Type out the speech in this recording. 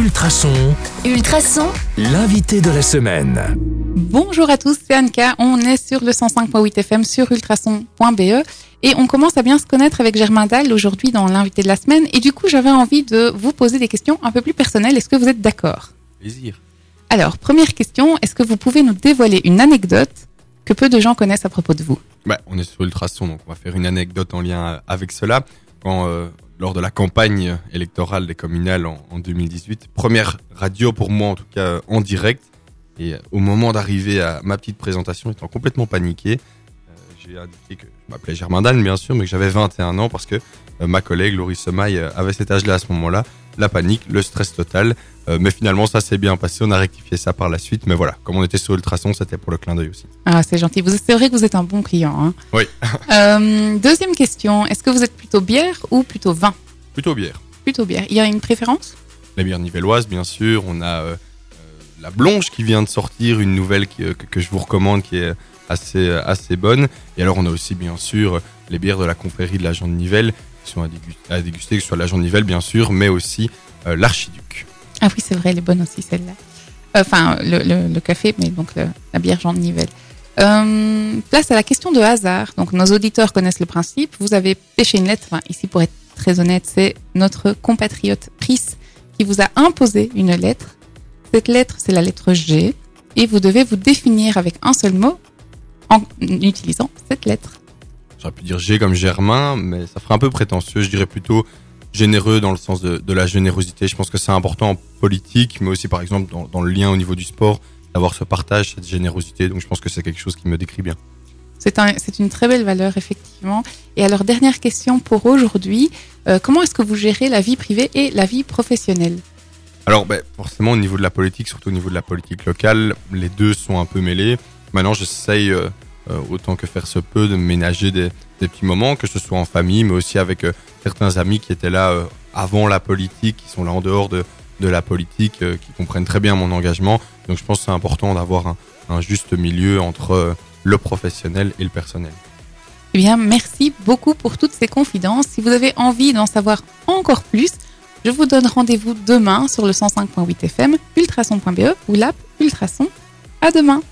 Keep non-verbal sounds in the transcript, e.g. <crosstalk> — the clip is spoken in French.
Ultrason, Ultrason, l'invité de la semaine. Bonjour à tous, c'est Anka. On est sur le 105.8 FM sur ultrason.be et on commence à bien se connaître avec Germain Dahl aujourd'hui dans l'invité de la semaine. Et du coup, j'avais envie de vous poser des questions un peu plus personnelles. Est-ce que vous êtes d'accord? Plaisir. Alors, première question, est-ce que vous pouvez nous dévoiler une anecdote que peu de gens connaissent à propos de vous? Bah, on est sur Ultrason, donc on va faire une anecdote en lien avec cela. Quand, euh, lors de la campagne électorale des communales en, en 2018, première radio pour moi en tout cas en direct, et au moment d'arriver à ma petite présentation, étant complètement paniqué, j'ai indiqué que je m'appelais Germain bien sûr, mais que j'avais 21 ans parce que euh, ma collègue Laurie Semaille euh, avait cet âge-là à ce moment-là. La panique, le stress total. Euh, mais finalement, ça s'est bien passé. On a rectifié ça par la suite. Mais voilà, comme on était sur Ultrason, c'était pour le clin d'œil aussi. Ah, c'est gentil. Vous- C'est vrai que vous êtes un bon client. hein. Oui. <laughs> Euh, deuxième question, est-ce que vous êtes plutôt bière ou plutôt vin? Plutôt bière. Plutôt bière. Il y a une préférence? La bière nivelloise, bien sûr. On a la Blonge qui vient de sortir, une nouvelle euh, que, je vous recommande, qui est assez, euh, assez bonne. Et alors, on a aussi, bien sûr, les bières de la confrérie de l'agent de Nivelle, qui sont à, dégu- à déguster, que ce soit l'agent de Nivelle, bien sûr, mais aussi euh, l'archiduc. Ah oui, c'est vrai, elle est bonne aussi celle-là. Enfin, le, café, mais donc la bière Jean de Nivelle. Euh, place à la question de hasard. Donc, nos auditeurs connaissent le principe. Vous avez pêché une lettre. Enfin, ici, pour être très honnête, c'est notre compatriote Chris qui vous a imposé une lettre. Cette lettre, c'est la lettre G. Et vous devez vous définir avec un seul mot en utilisant cette lettre. J'aurais pu dire G comme Germain, mais ça ferait un peu prétentieux. Je dirais plutôt généreux dans le sens de, de la générosité. Je pense que c'est important en politique, mais aussi, par exemple, dans, dans le lien au niveau du sport, d'avoir ce partage, cette générosité. Donc, je pense que c'est quelque chose qui me décrit bien. C'est un, c'est une très belle valeur, effectivement. Et alors, dernière question pour aujourd'hui. Euh, comment est-ce que vous gérez la vie privée et la vie professionnelle? Alors, ben, forcément, au niveau de la politique, surtout au niveau de la politique locale, les deux sont un peu mêlés. Maintenant, j'essaye, euh, euh, autant que faire se peut, de ménager des, petits moments, que ce soit en famille, mais aussi avec euh, certains amis qui étaient là avant la politique, qui sont là en dehors de, la politique, qui comprennent très bien mon engagement. Donc, je pense que c'est important d'avoir un, juste milieu entre le professionnel et le personnel. Eh bien, merci beaucoup pour toutes ces confidences. Si vous avez envie d'en savoir encore plus, je vous donne rendez-vous demain sur le 105.8 FM, ultrason.be ou l'app Ultrason. À demain!